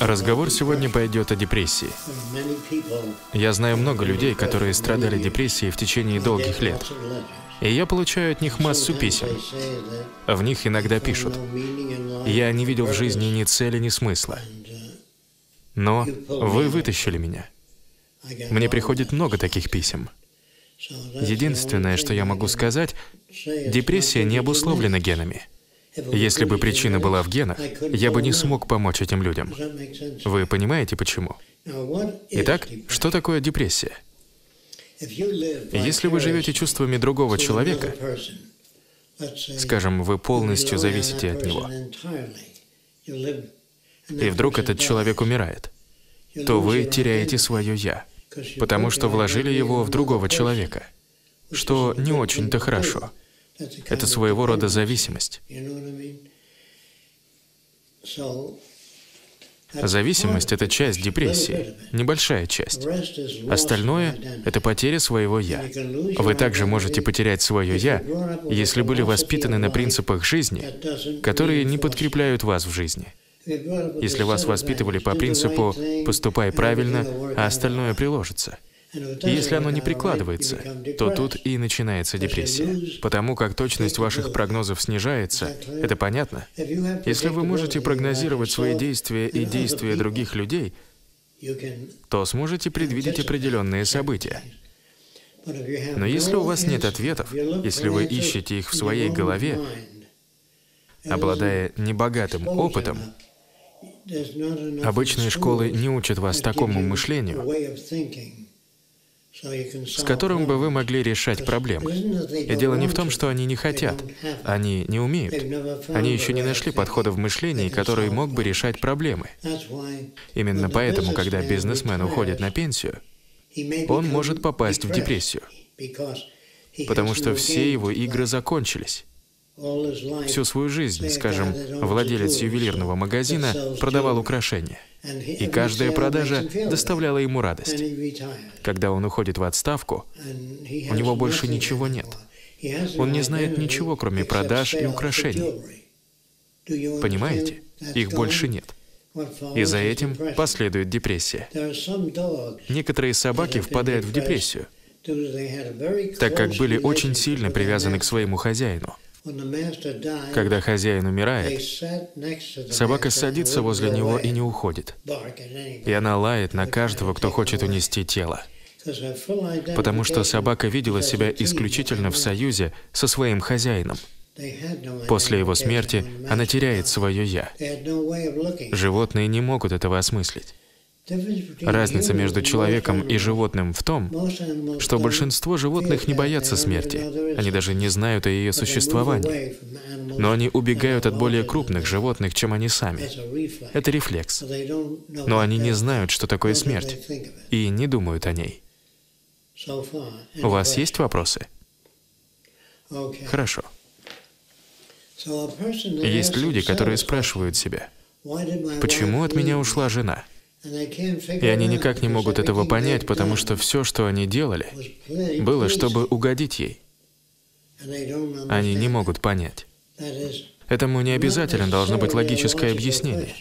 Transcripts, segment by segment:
Разговор сегодня пойдет о депрессии. Я знаю много людей, которые страдали депрессией в течение долгих лет. И я получаю от них массу писем. В них иногда пишут, «Я не видел в жизни ни цели, ни смысла. Но вы вытащили меня». Мне приходит много таких писем. Единственное, что я могу сказать, депрессия не обусловлена генами. Если бы причина была в генах, я бы не смог помочь этим людям. Вы понимаете, почему? Итак, что такое депрессия? Если вы живете чувствами другого человека, скажем, вы полностью зависите от него, и вдруг этот человек умирает, то вы теряете свое «я», потому что вложили его в другого человека, что не очень-то хорошо. Это своего рода зависимость. Зависимость — это часть депрессии, небольшая часть. Остальное — это потеря своего «я». Вы также можете потерять свое «я», если были воспитаны на принципах жизни, которые не подкрепляют вас в жизни. Если вас воспитывали по принципу «поступай правильно, а остальное приложится», если оно не прикладывается, то тут и начинается депрессия. Потому как точность ваших прогнозов снижается, это понятно? Если вы можете прогнозировать свои действия и действия других людей, то сможете предвидеть определенные события. Но если у вас нет ответов, если вы ищете их в своей голове, обладая небогатым опытом, обычные школы не учат вас такому мышлению, с которым бы вы могли решать проблемы. И дело не в том, что они не хотят, они не умеют. Они еще не нашли подхода в мышлении, который мог бы решать проблемы. Именно поэтому, когда бизнесмен уходит на пенсию, он может попасть в депрессию, потому что все его игры закончились. Всю свою жизнь, скажем, владелец ювелирного магазина продавал украшения. И каждая продажа доставляла ему радость. Когда он уходит в отставку, у него больше ничего нет. Он не знает ничего, кроме продаж и украшений. Понимаете? Их больше нет. И за этим последует депрессия. Некоторые собаки впадают в депрессию, так как были очень сильно привязаны к своему хозяину. Когда хозяин умирает, собака садится возле него и не уходит. И она лает на каждого, кто хочет унести тело. Потому что собака видела себя исключительно в союзе со своим хозяином. После его смерти она теряет свое «я». Животные не могут этого осмыслить. Разница между человеком и животным в том, что большинство животных не боятся смерти, они даже не знают о ее существовании, но они убегают от более крупных животных, чем они сами. Это рефлекс. Но они не знают, что такое смерть, и не думают о ней. У вас есть вопросы? Хорошо. Есть люди, которые спрашивают себя, почему от меня ушла жена? И они никак не могут этого понять, потому что все, что они делали, было, чтобы угодить ей. Они не могут понять. Этому не обязательно должно быть логическое объяснение.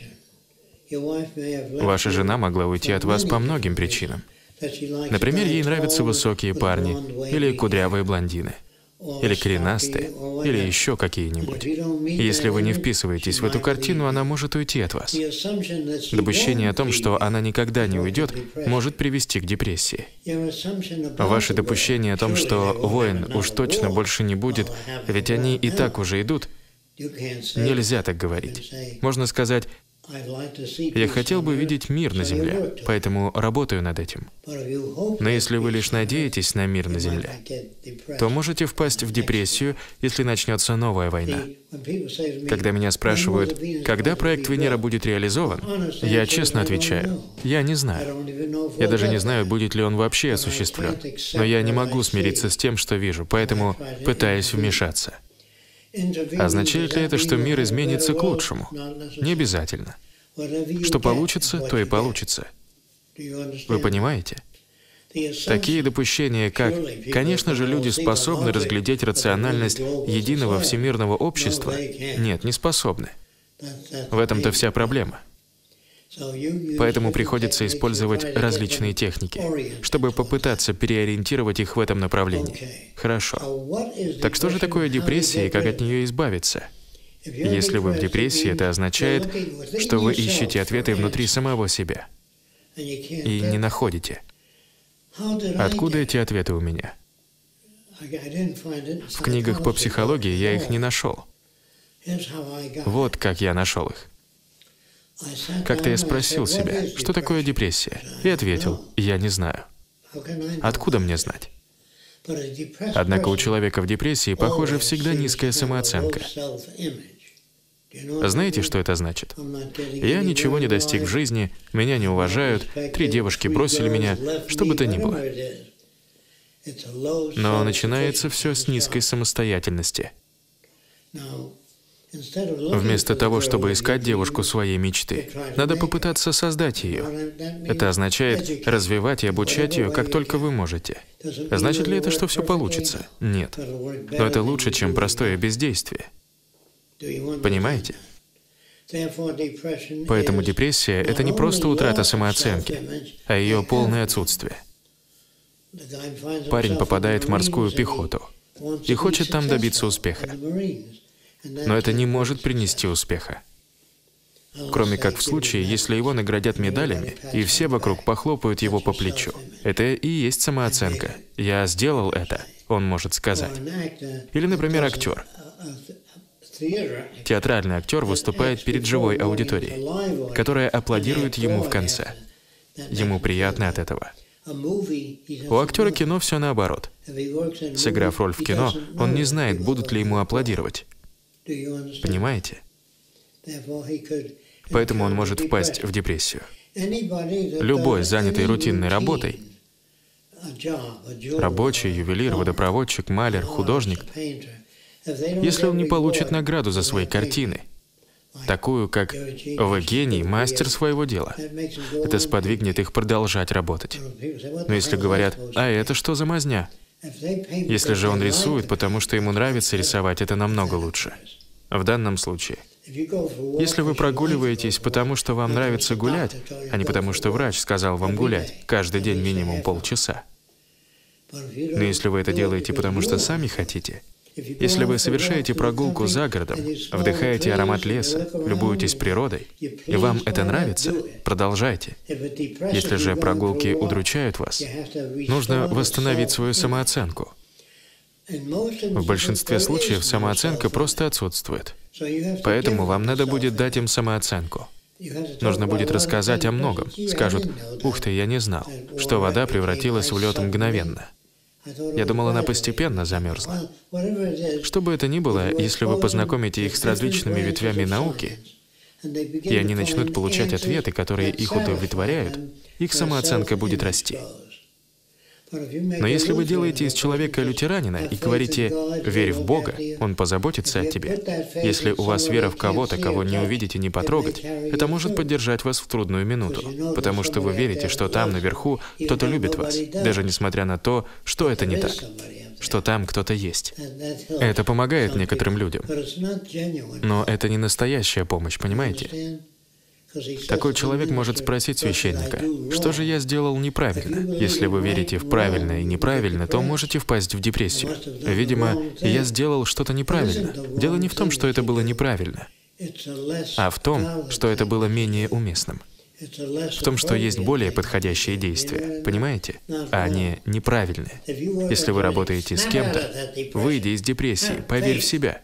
Ваша жена могла уйти от вас по многим причинам. Например, ей нравятся высокие парни или кудрявые блондины или коренастые, или еще какие-нибудь. Если вы не вписываетесь в эту картину, она может уйти от вас. Допущение о том, что она никогда не уйдет, может привести к депрессии. Ваше допущение о том, что воин уж точно больше не будет, ведь они и так уже идут, нельзя так говорить. Можно сказать, я хотел бы видеть мир на Земле, поэтому работаю над этим. Но если вы лишь надеетесь на мир на Земле, то можете впасть в депрессию, если начнется новая война. Когда меня спрашивают, когда проект Венера будет реализован, я честно отвечаю, я не знаю. Я даже не знаю, будет ли он вообще осуществлен. Но я не могу смириться с тем, что вижу, поэтому пытаюсь вмешаться. Означает ли это, что мир изменится к лучшему? Не обязательно. Что получится, то и получится. Вы понимаете? Такие допущения, как «конечно же люди способны разглядеть рациональность единого всемирного общества», нет, не способны. В этом-то вся проблема. Поэтому приходится использовать различные техники, чтобы попытаться переориентировать их в этом направлении. Хорошо. Так что же такое депрессия и как от нее избавиться? Если вы в депрессии, это означает, что вы ищете ответы внутри самого себя и не находите. Откуда эти ответы у меня? В книгах по психологии я их не нашел. Вот как я нашел их. Как-то я спросил себя, что такое депрессия, и ответил, я не знаю. Откуда мне знать? Однако у человека в депрессии, похоже, всегда низкая самооценка. Знаете, что это значит? Я ничего не достиг в жизни, меня не уважают, три девушки бросили меня, что бы то ни было. Но начинается все с низкой самостоятельности. Вместо того, чтобы искать девушку своей мечты, надо попытаться создать ее. Это означает развивать и обучать ее, как только вы можете. Значит ли это, что все получится? Нет. Но это лучше, чем простое бездействие. Понимаете? Поэтому депрессия — это не просто утрата самооценки, а ее полное отсутствие. Парень попадает в морскую пехоту и хочет там добиться успеха. Но это не может принести успеха. Кроме как в случае, если его наградят медалями, и все вокруг похлопают его по плечу. Это и есть самооценка. «Я сделал это», он может сказать. Или, например, актер. Театральный актер выступает перед живой аудиторией, которая аплодирует ему в конце. Ему приятно от этого. У актера кино все наоборот. Сыграв роль в кино, он не знает, будут ли ему аплодировать. Понимаете? Поэтому он может впасть в депрессию. Любой, занятый рутинной работой, рабочий, ювелир, водопроводчик, малер, художник, если он не получит награду за свои картины, такую, как «Вы гений, мастер своего дела», это сподвигнет их продолжать работать. Но если говорят «А это что за мазня?», если же он рисует, потому что ему нравится рисовать, это намного лучше. В данном случае. Если вы прогуливаетесь, потому что вам нравится гулять, а не потому что врач сказал вам гулять каждый день минимум полчаса, но если вы это делаете, потому что сами хотите, если вы совершаете прогулку за городом, вдыхаете аромат леса, любуетесь природой, и вам это нравится, продолжайте. Если же прогулки удручают вас, нужно восстановить свою самооценку. В большинстве случаев самооценка просто отсутствует. Поэтому вам надо будет дать им самооценку. Нужно будет рассказать о многом. Скажут, «Ух ты, я не знал, что вода превратилась в лед мгновенно». Я думал, она постепенно замерзла. Что бы это ни было, если вы познакомите их с различными ветвями науки, и они начнут получать ответы, которые их удовлетворяют, их самооценка будет расти. Но если вы делаете из человека лютеранина и говорите «верь в Бога, Он позаботится о тебе», если у вас вера в кого-то, кого не увидите, не потрогать, это может поддержать вас в трудную минуту, потому что вы верите, что там, наверху, кто-то любит вас, даже несмотря на то, что это не так, что там кто-то есть. Это помогает некоторым людям. Но это не настоящая помощь, понимаете? Такой человек может спросить священника, что же я сделал неправильно? Если вы верите в правильно и неправильно, то можете впасть в депрессию. Видимо, я сделал что-то неправильно. Дело не в том, что это было неправильно, а в том, что это было менее уместным. В том, что есть более подходящие действия, понимаете? А не неправильные. Если вы работаете с кем-то, выйди из депрессии, поверь в себя,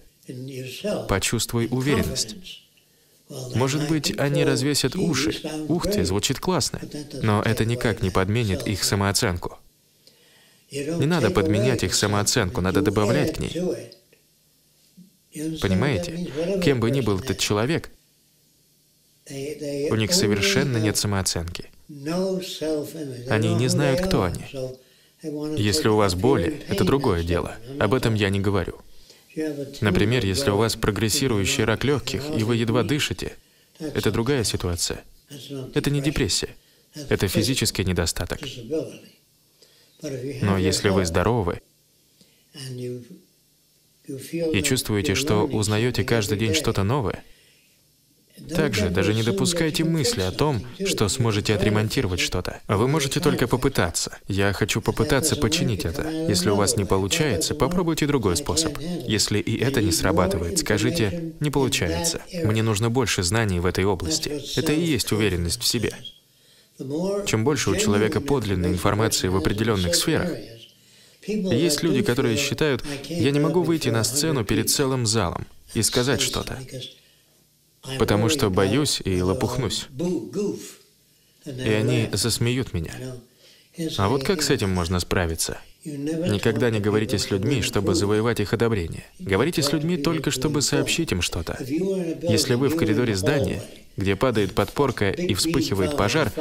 почувствуй уверенность. Может быть, они развесят уши. Ух ты, звучит классно. Но это никак не подменит их самооценку. Не надо подменять их самооценку, надо добавлять к ней. Понимаете? Кем бы ни был этот человек, у них совершенно нет самооценки. Они не знают, кто они. Если у вас боли, это другое дело. Об этом я не говорю. Например, если у вас прогрессирующий рак легких, и вы едва дышите, это другая ситуация. Это не депрессия, это физический недостаток. Но если вы здоровы и чувствуете, что узнаете каждый день что-то новое, Также даже не допускайте мысли о том, что сможете отремонтировать что-то. Вы можете только попытаться. Я хочу попытаться починить это. Если у вас не получается, попробуйте другой способ. Если и это не срабатывает, скажите «не получается». Мне нужно больше знаний в этой области. Это и есть уверенность в себе. Чем больше у человека подлинной информации в определенных сферах, есть люди, которые считают, я не могу выйти на сцену перед целым залом и сказать что-то потому что боюсь и лопухнусь. И они засмеют меня. А вот как с этим можно справиться? Никогда не говорите с людьми, чтобы завоевать их одобрение. Говорите с людьми только, чтобы сообщить им что-то. Если вы в коридоре здания, где падает подпорка и вспыхивает пожар,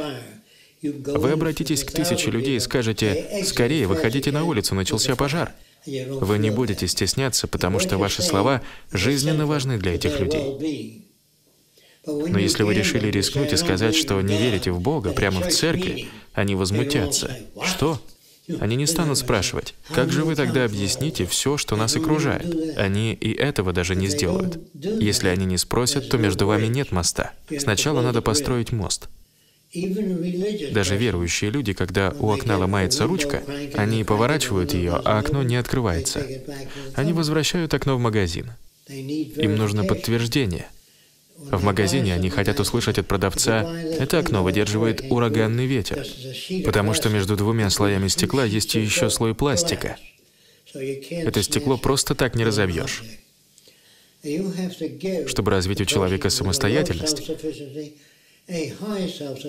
вы обратитесь к тысяче людей и скажете, «Скорее, выходите на улицу, начался пожар». Вы не будете стесняться, потому что ваши слова жизненно важны для этих людей. Но если вы решили рискнуть и сказать, что не верите в Бога прямо в церкви, они возмутятся. Что? Они не станут спрашивать, как же вы тогда объясните все, что нас окружает? Они и этого даже не сделают. Если они не спросят, то между вами нет моста. Сначала надо построить мост. Даже верующие люди, когда у окна ломается ручка, они поворачивают ее, а окно не открывается. Они возвращают окно в магазин. Им нужно подтверждение — в магазине они хотят услышать от продавца, это окно выдерживает ураганный ветер, потому что между двумя слоями стекла есть еще слой пластика. Это стекло просто так не разобьешь. Чтобы развить у человека самостоятельность,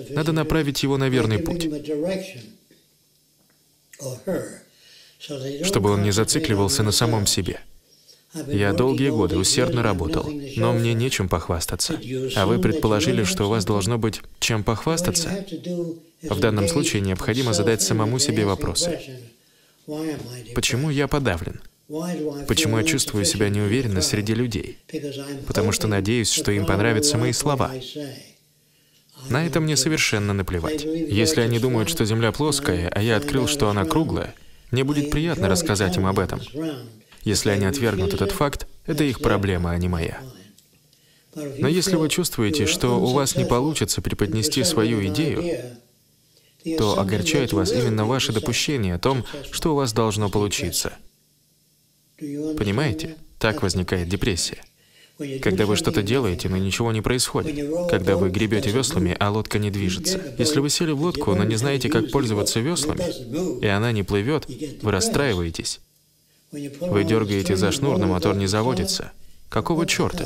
надо направить его на верный путь, чтобы он не зацикливался на самом себе. Я долгие годы усердно работал, но мне нечем похвастаться. А вы предположили, что у вас должно быть чем похвастаться? В данном случае необходимо задать самому себе вопросы. Почему я подавлен? Почему я чувствую себя неуверенно среди людей? Потому что надеюсь, что им понравятся мои слова. На это мне совершенно наплевать. Если они думают, что Земля плоская, а я открыл, что она круглая, мне будет приятно рассказать им об этом. Если они отвергнут этот факт, это их проблема, а не моя. Но если вы чувствуете, что у вас не получится преподнести свою идею, то огорчает вас именно ваше допущение о том, что у вас должно получиться. Понимаете? Так возникает депрессия. Когда вы что-то делаете, но ничего не происходит. Когда вы гребете веслами, а лодка не движется. Если вы сели в лодку, но не знаете, как пользоваться веслами, и она не плывет, вы расстраиваетесь. Вы дергаете за шнур, но мотор не заводится. Какого черта?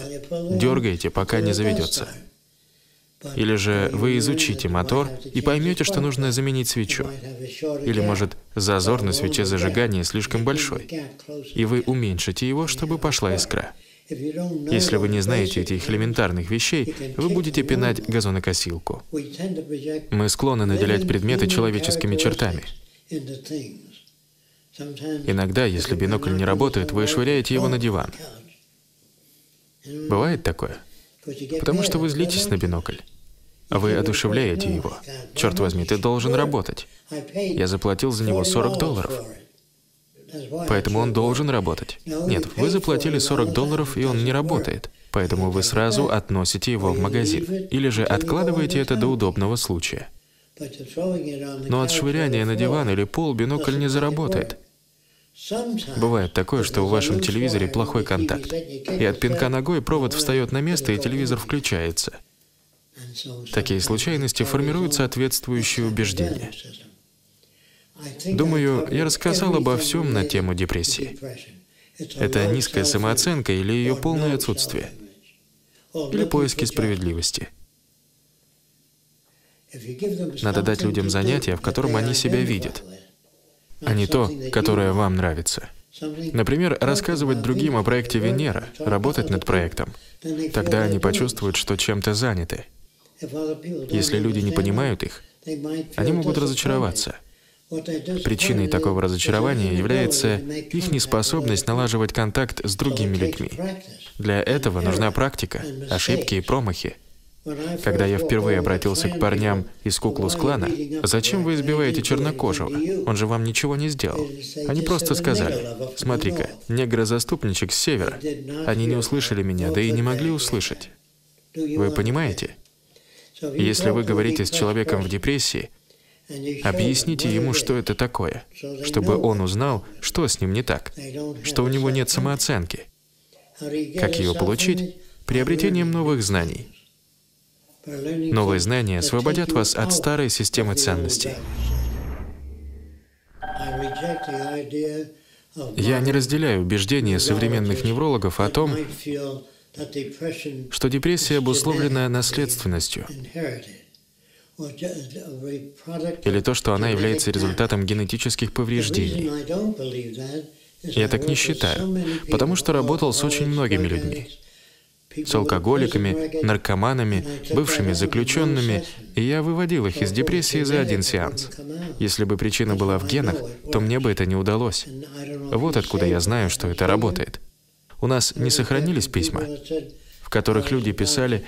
Дергаете, пока не заведется. Или же вы изучите мотор и поймете, что нужно заменить свечу. Или, может, зазор на свече зажигания слишком большой, и вы уменьшите его, чтобы пошла искра. Если вы не знаете этих элементарных вещей, вы будете пинать газонокосилку. Мы склонны наделять предметы человеческими чертами. Иногда, если бинокль не работает, вы швыряете его на диван. Бывает такое? Потому что вы злитесь на бинокль. Вы одушевляете его. Черт возьми, ты должен работать. Я заплатил за него 40 долларов. Поэтому он должен работать. Нет, вы заплатили 40 долларов, и он не работает. Поэтому вы сразу относите его в магазин. Или же откладываете это до удобного случая. Но от швыряния на диван или пол бинокль не заработает. Бывает такое, что в вашем телевизоре плохой контакт, и от пинка ногой провод встает на место, и телевизор включается. Такие случайности формируют соответствующие убеждения. Думаю, я рассказал обо всем на тему депрессии. Это низкая самооценка или ее полное отсутствие, или поиски справедливости. Надо дать людям занятие, в котором они себя видят — а не то, которое вам нравится. Например, рассказывать другим о проекте Венера, работать над проектом. Тогда они почувствуют, что чем-то заняты. Если люди не понимают их, они могут разочароваться. Причиной такого разочарования является их неспособность налаживать контакт с другими людьми. Для этого нужна практика, ошибки и промахи. Когда я впервые обратился к парням из Куклус-клана, «Зачем вы избиваете чернокожего? Он же вам ничего не сделал». Они просто сказали, «Смотри-ка, негрозаступничек с севера». Они не услышали меня, да и не могли услышать. Вы понимаете? Если вы говорите с человеком в депрессии, объясните ему, что это такое, чтобы он узнал, что с ним не так, что у него нет самооценки. Как ее получить? Приобретением новых знаний. Новые знания освободят вас от старой системы ценностей. Я не разделяю убеждения современных неврологов о том, что депрессия обусловлена наследственностью, или то, что она является результатом генетических повреждений. Я так не считаю, потому что работал с очень многими людьми с алкоголиками, наркоманами, бывшими заключенными, и я выводил их из депрессии за один сеанс. Если бы причина была в генах, то мне бы это не удалось. Вот откуда я знаю, что это работает. У нас не сохранились письма, в которых люди писали,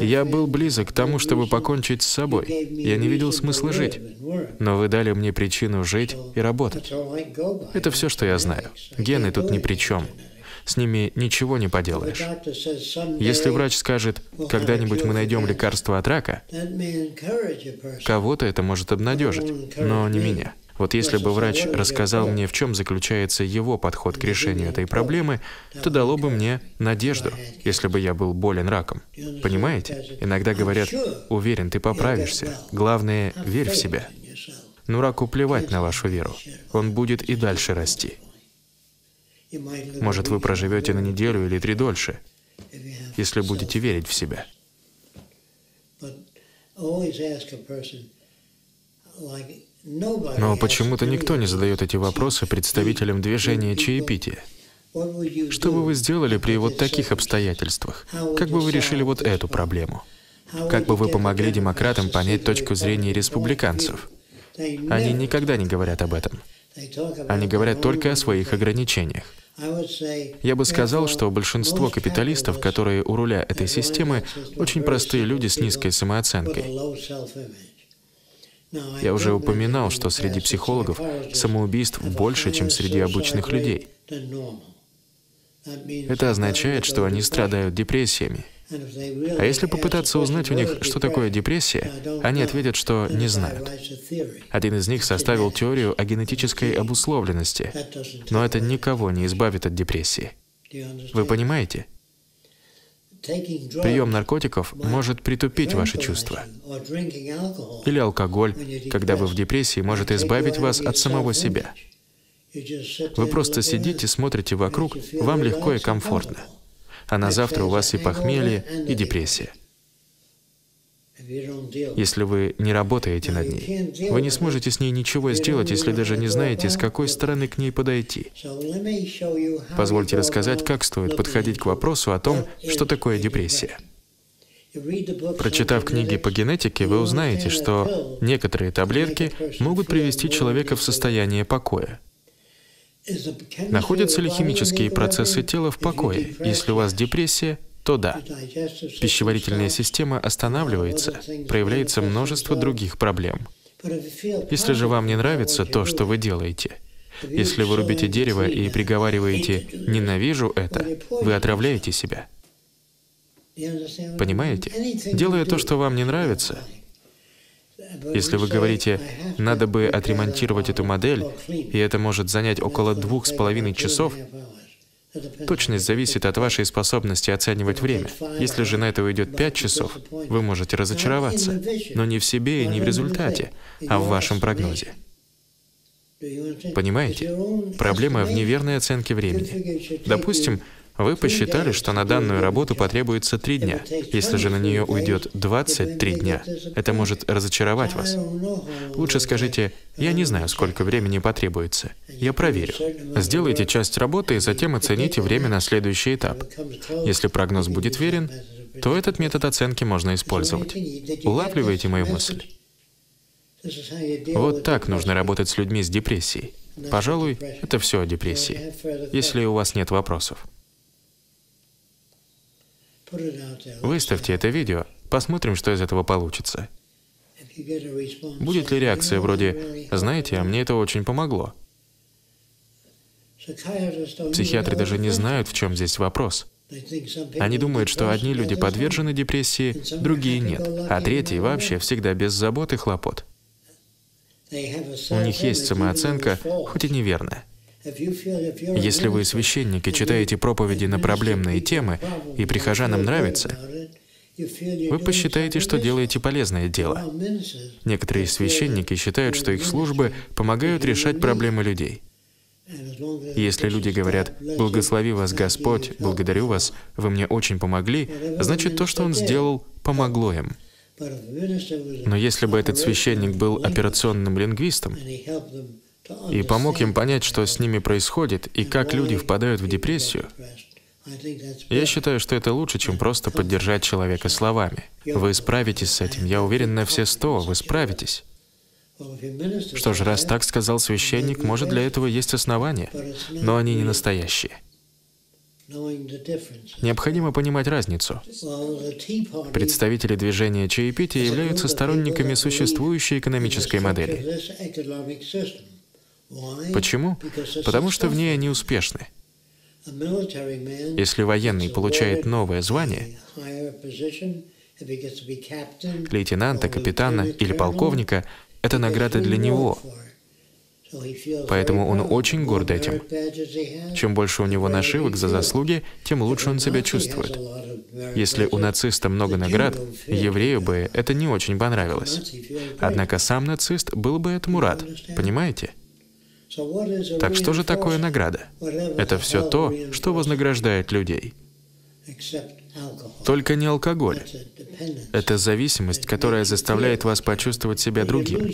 «Я был близок к тому, чтобы покончить с собой. Я не видел смысла жить. Но вы дали мне причину жить и работать». Это все, что я знаю. Гены тут ни при чем. С ними ничего не поделаешь. Если врач скажет, когда-нибудь мы найдем лекарство от рака, кого-то это может обнадежить, но не меня. Вот если бы врач рассказал мне, в чем заключается его подход к решению этой проблемы, то дало бы мне надежду, если бы я был болен раком. Понимаете? Иногда говорят, уверен, ты поправишься. Главное, верь в себя. Но раку плевать на вашу веру. Он будет и дальше расти. Может, вы проживете на неделю или три дольше, если будете верить в себя. Но почему-то никто не задает эти вопросы представителям движения чаепития. Что бы вы сделали при вот таких обстоятельствах? Как бы вы решили вот эту проблему? Как бы вы помогли демократам понять точку зрения республиканцев? Они никогда не говорят об этом. Они говорят только о своих ограничениях. Я бы сказал, что большинство капиталистов, которые у руля этой системы, очень простые люди с низкой самооценкой. Я уже упоминал, что среди психологов самоубийств больше, чем среди обычных людей. Это означает, что они страдают депрессиями. А если попытаться узнать у них, что такое депрессия, они ответят, что не знают. Один из них составил теорию о генетической обусловленности, но это никого не избавит от депрессии. Вы понимаете? Прием наркотиков может притупить ваши чувства. Или алкоголь, когда вы в депрессии, может избавить вас от самого себя. Вы просто сидите, смотрите вокруг, вам легко и комфортно а на завтра у вас и похмелье, и депрессия. Если вы не работаете над ней, вы не сможете с ней ничего сделать, если даже не знаете, с какой стороны к ней подойти. Позвольте рассказать, как стоит подходить к вопросу о том, что такое депрессия. Прочитав книги по генетике, вы узнаете, что некоторые таблетки могут привести человека в состояние покоя. Находятся ли химические процессы тела в покое? Если у вас депрессия, то да. Пищеварительная система останавливается, проявляется множество других проблем. Если же вам не нравится то, что вы делаете, если вы рубите дерево и приговариваете «ненавижу это», вы отравляете себя. Понимаете? Делая то, что вам не нравится, если вы говорите, надо бы отремонтировать эту модель, и это может занять около двух с половиной часов, Точность зависит от вашей способности оценивать время. Если же на это уйдет 5 часов, вы можете разочароваться, но не в себе и не в результате, а в вашем прогнозе. Понимаете? Проблема в неверной оценке времени. Допустим, вы посчитали, что на данную работу потребуется три дня. Если же на нее уйдет 23 дня, это может разочаровать вас. Лучше скажите, я не знаю, сколько времени потребуется. Я проверю. Сделайте часть работы и затем оцените время на следующий этап. Если прогноз будет верен, то этот метод оценки можно использовать. Улавливаете мою мысль? Вот так нужно работать с людьми с депрессией. Пожалуй, это все о депрессии, если у вас нет вопросов. Выставьте это видео, посмотрим, что из этого получится. Будет ли реакция вроде «Знаете, а мне это очень помогло»? Психиатры даже не знают, в чем здесь вопрос. Они думают, что одни люди подвержены депрессии, другие нет, а третьи вообще всегда без забот и хлопот. У них есть самооценка, хоть и неверная. Если вы священник и читаете проповеди на проблемные темы, и прихожанам нравится, вы посчитаете, что делаете полезное дело. Некоторые священники считают, что их службы помогают решать проблемы людей. Если люди говорят «Благослови вас Господь, благодарю вас, вы мне очень помогли», значит, то, что Он сделал, помогло им. Но если бы этот священник был операционным лингвистом и помог им понять, что с ними происходит и как люди впадают в депрессию, я считаю, что это лучше, чем просто поддержать человека словами. Вы справитесь с этим, я уверен на все сто, вы справитесь. Что ж, раз так сказал священник, может, для этого есть основания, но они не настоящие. Необходимо понимать разницу. Представители движения чаепития являются сторонниками существующей экономической модели. Почему? Потому что в ней они успешны. Если военный получает новое звание, лейтенанта, капитана или полковника, это награда для него. Поэтому он очень горд этим. Чем больше у него нашивок за заслуги, тем лучше он себя чувствует. Если у нациста много наград, еврею бы это не очень понравилось. Однако сам нацист был бы этому рад, понимаете? Так что же такое награда? Это все то, что вознаграждает людей. Только не алкоголь. Это зависимость, которая заставляет вас почувствовать себя другим.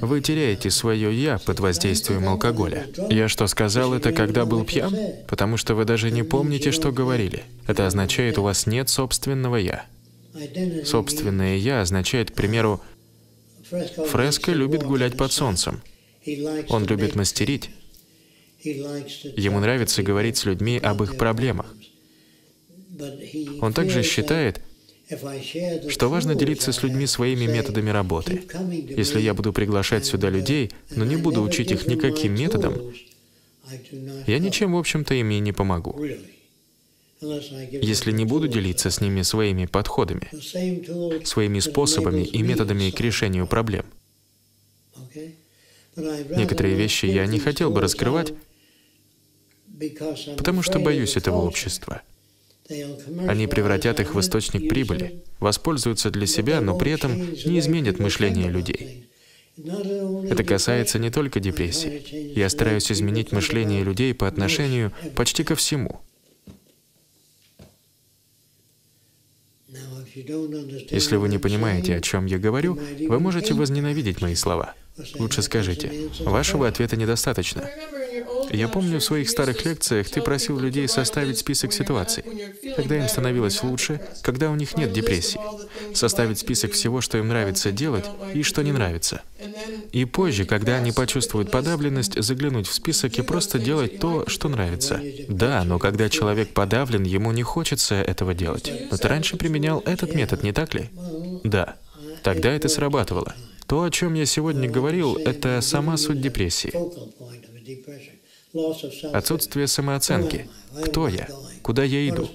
Вы теряете свое «я» под воздействием алкоголя. Я что сказал это, когда был пьян? Потому что вы даже не помните, что говорили. Это означает, у вас нет собственного «я». Собственное «я» означает, к примеру, Фреско любит гулять под солнцем. Он любит мастерить. Ему нравится говорить с людьми об их проблемах. Он также считает, что важно делиться с людьми своими методами работы. Если я буду приглашать сюда людей, но не буду учить их никаким методам, я ничем, в общем-то, им и не помогу. Если не буду делиться с ними своими подходами, своими способами и методами к решению проблем. Некоторые вещи я не хотел бы раскрывать, потому что боюсь этого общества. Они превратят их в источник прибыли, воспользуются для себя, но при этом не изменят мышление людей. Это касается не только депрессии. Я стараюсь изменить мышление людей по отношению почти ко всему. Если вы не понимаете, о чем я говорю, вы можете возненавидеть мои слова. Лучше скажите, вашего ответа недостаточно. Я помню, в своих старых лекциях ты просил людей составить список ситуаций, когда им становилось лучше, когда у них нет депрессии. Составить список всего, что им нравится делать и что не нравится. И позже, когда они почувствуют подавленность, заглянуть в список и просто делать то, что нравится. Да, но когда человек подавлен, ему не хочется этого делать. Но ты раньше применял этот метод, не так ли? Да. Тогда это срабатывало. То, о чем я сегодня говорил, это сама суть депрессии. Отсутствие самооценки. Кто я? Куда я иду?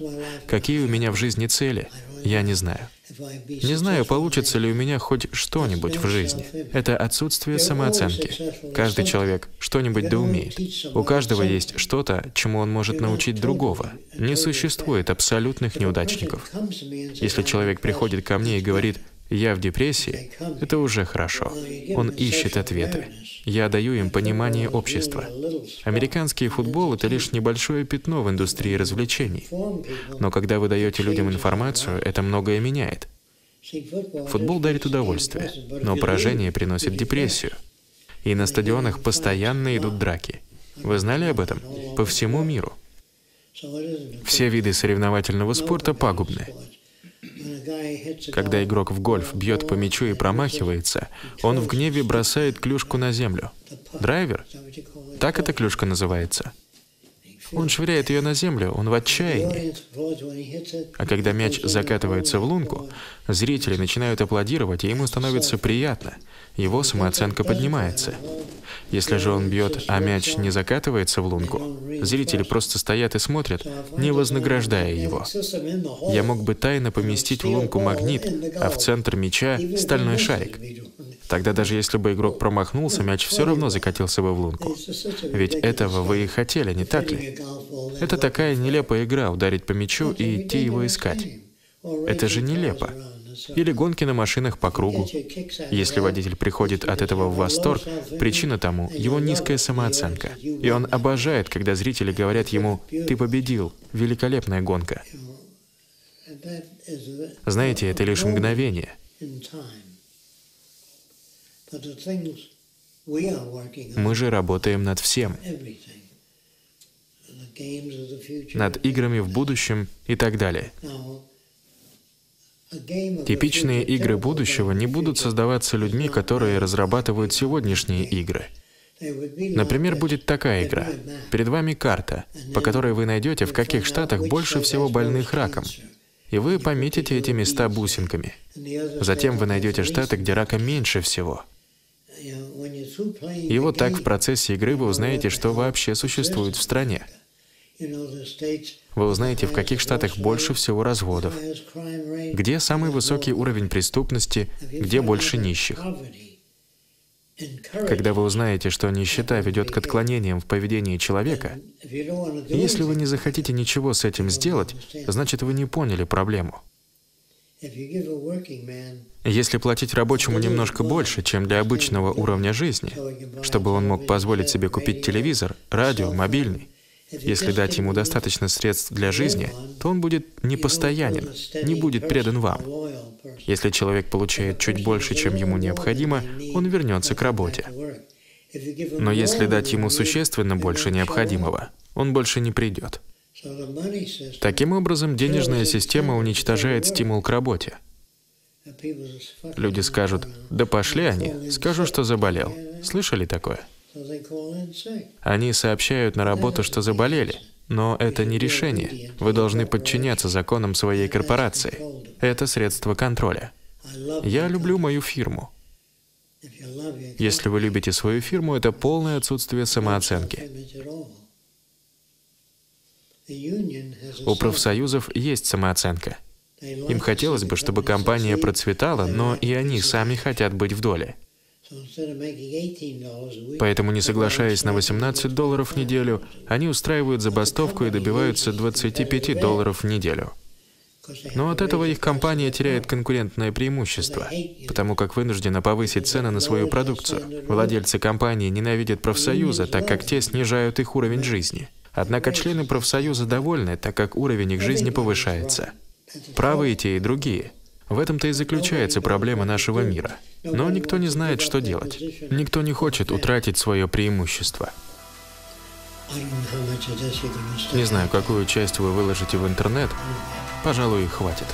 Какие у меня в жизни цели? Я не знаю. Не знаю, получится ли у меня хоть что-нибудь в жизни. Это отсутствие самооценки. Каждый человек что-нибудь да умеет. У каждого есть что-то, чему он может научить другого. Не существует абсолютных неудачников. Если человек приходит ко мне и говорит, я в депрессии, это уже хорошо. Он ищет ответы. Я даю им понимание общества. Американский футбол — это лишь небольшое пятно в индустрии развлечений. Но когда вы даете людям информацию, это многое меняет. Футбол дарит удовольствие, но поражение приносит депрессию. И на стадионах постоянно идут драки. Вы знали об этом? По всему миру. Все виды соревновательного спорта пагубны. Когда игрок в гольф бьет по мячу и промахивается, он в гневе бросает клюшку на землю. Драйвер? Так эта клюшка называется. Он швыряет ее на землю, он в отчаянии. А когда мяч закатывается в лунку, зрители начинают аплодировать, и ему становится приятно. Его самооценка поднимается. Если же он бьет, а мяч не закатывается в лунку, зрители просто стоят и смотрят, не вознаграждая его. Я мог бы тайно поместить в лунку магнит, а в центр мяча — стальной шарик. Тогда даже если бы игрок промахнулся, мяч все равно закатился бы в лунку. Ведь этого вы и хотели, не так ли? Это такая нелепая игра — ударить по мячу и идти его искать. Это же нелепо. Или гонки на машинах по кругу. Если водитель приходит от этого в восторг, причина тому — его низкая самооценка. И он обожает, когда зрители говорят ему «ты победил, великолепная гонка». Знаете, это лишь мгновение. Мы же работаем над всем. Над играми в будущем и так далее. Типичные игры будущего не будут создаваться людьми, которые разрабатывают сегодняшние игры. Например, будет такая игра. Перед вами карта, по которой вы найдете, в каких штатах больше всего больных раком. И вы пометите эти места бусинками. Затем вы найдете штаты, где рака меньше всего. И вот так в процессе игры вы узнаете, что вообще существует в стране. Вы узнаете, в каких штатах больше всего разводов, где самый высокий уровень преступности, где больше нищих. Когда вы узнаете, что нищета ведет к отклонениям в поведении человека, если вы не захотите ничего с этим сделать, значит вы не поняли проблему. Если платить рабочему немножко больше, чем для обычного уровня жизни, чтобы он мог позволить себе купить телевизор, радио, мобильный, если дать ему достаточно средств для жизни, то он будет непостоянен, не будет предан вам. Если человек получает чуть больше, чем ему необходимо, он вернется к работе. Но если дать ему существенно больше необходимого, он больше не придет. Таким образом, денежная система уничтожает стимул к работе. Люди скажут, да пошли они, скажу, что заболел. Слышали такое? Они сообщают на работу, что заболели, но это не решение. Вы должны подчиняться законам своей корпорации. Это средство контроля. Я люблю мою фирму. Если вы любите свою фирму, это полное отсутствие самооценки. У профсоюзов есть самооценка. Им хотелось бы, чтобы компания процветала, но и они сами хотят быть в доле. Поэтому, не соглашаясь на 18 долларов в неделю, они устраивают забастовку и добиваются 25 долларов в неделю. Но от этого их компания теряет конкурентное преимущество, потому как вынуждена повысить цены на свою продукцию. Владельцы компании ненавидят профсоюза, так как те снижают их уровень жизни. Однако члены профсоюза довольны, так как уровень их жизни повышается. Правы и те, и другие. В этом-то и заключается проблема нашего мира. Но никто не знает, что делать. Никто не хочет утратить свое преимущество. Не знаю, какую часть вы выложите в интернет. Пожалуй, хватит.